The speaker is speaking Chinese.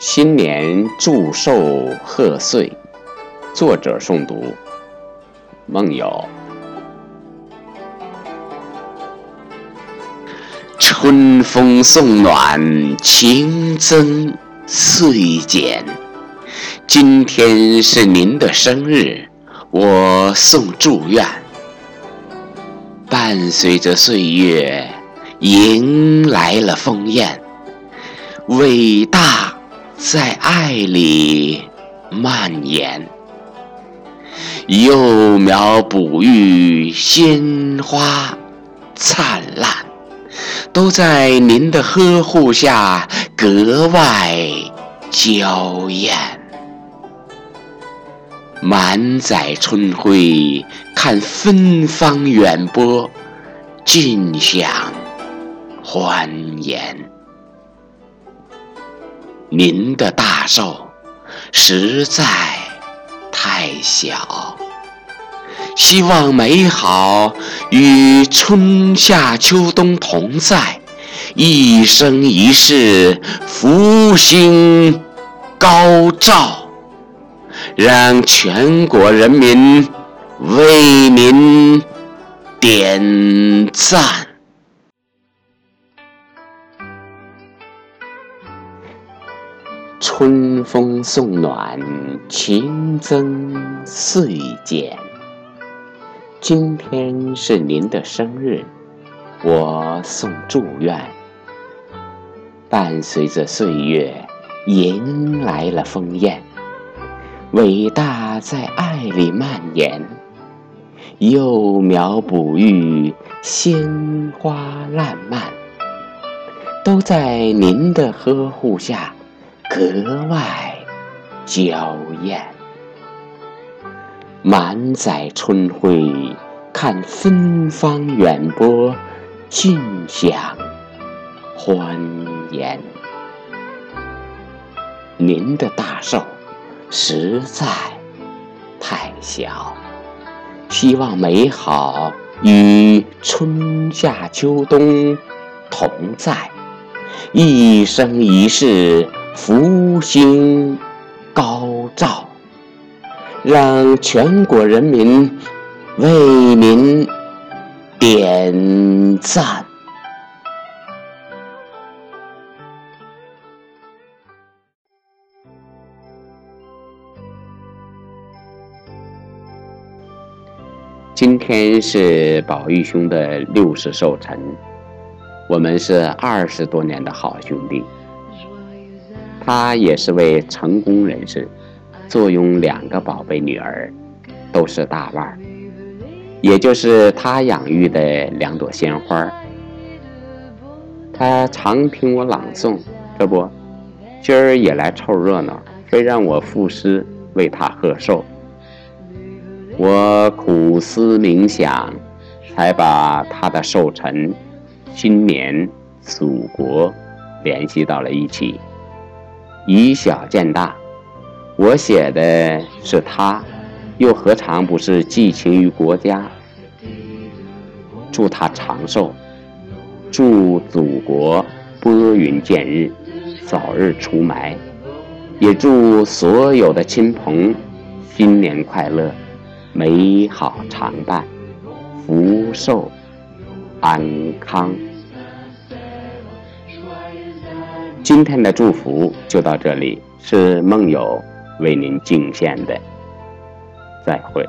新年祝寿贺岁，作者诵读：梦游。春风送暖，情增岁减。今天是您的生日，我送祝愿。伴随着岁月，迎来了丰宴。伟大在爱里蔓延，幼苗哺育，鲜花灿烂，都在您的呵护下格外娇艳。满载春晖，看芬芳远播，尽享欢颜。您的大寿实在太小，希望美好与春夏秋冬同在，一生一世福星高照，让全国人民为您点赞。春风送暖，情增岁减。今天是您的生日，我送祝愿。伴随着岁月，迎来了丰宴。伟大在爱里蔓延，幼苗哺育，鲜花烂漫，都在您的呵护下。格外娇艳，满载春晖，看芬芳远播，尽享欢颜。您的大寿实在太小，希望美好与春夏秋冬同在，一生一世。福星高照，让全国人民为您点赞。今天是宝玉兄的六十寿辰，我们是二十多年的好兄弟。他也是位成功人士，坐拥两个宝贝女儿，都是大腕儿，也就是他养育的两朵鲜花。他常听我朗诵，这不，今儿也来凑热闹，非让我赋诗为他贺寿。我苦思冥想，才把他的寿辰、新年、祖国联系到了一起。以小见大，我写的是他，又何尝不是寄情于国家？祝他长寿，祝祖国拨云见日，早日除霾，也祝所有的亲朋新年快乐，美好常伴，福寿安康。今天的祝福就到这里，是梦友为您敬献的，再会。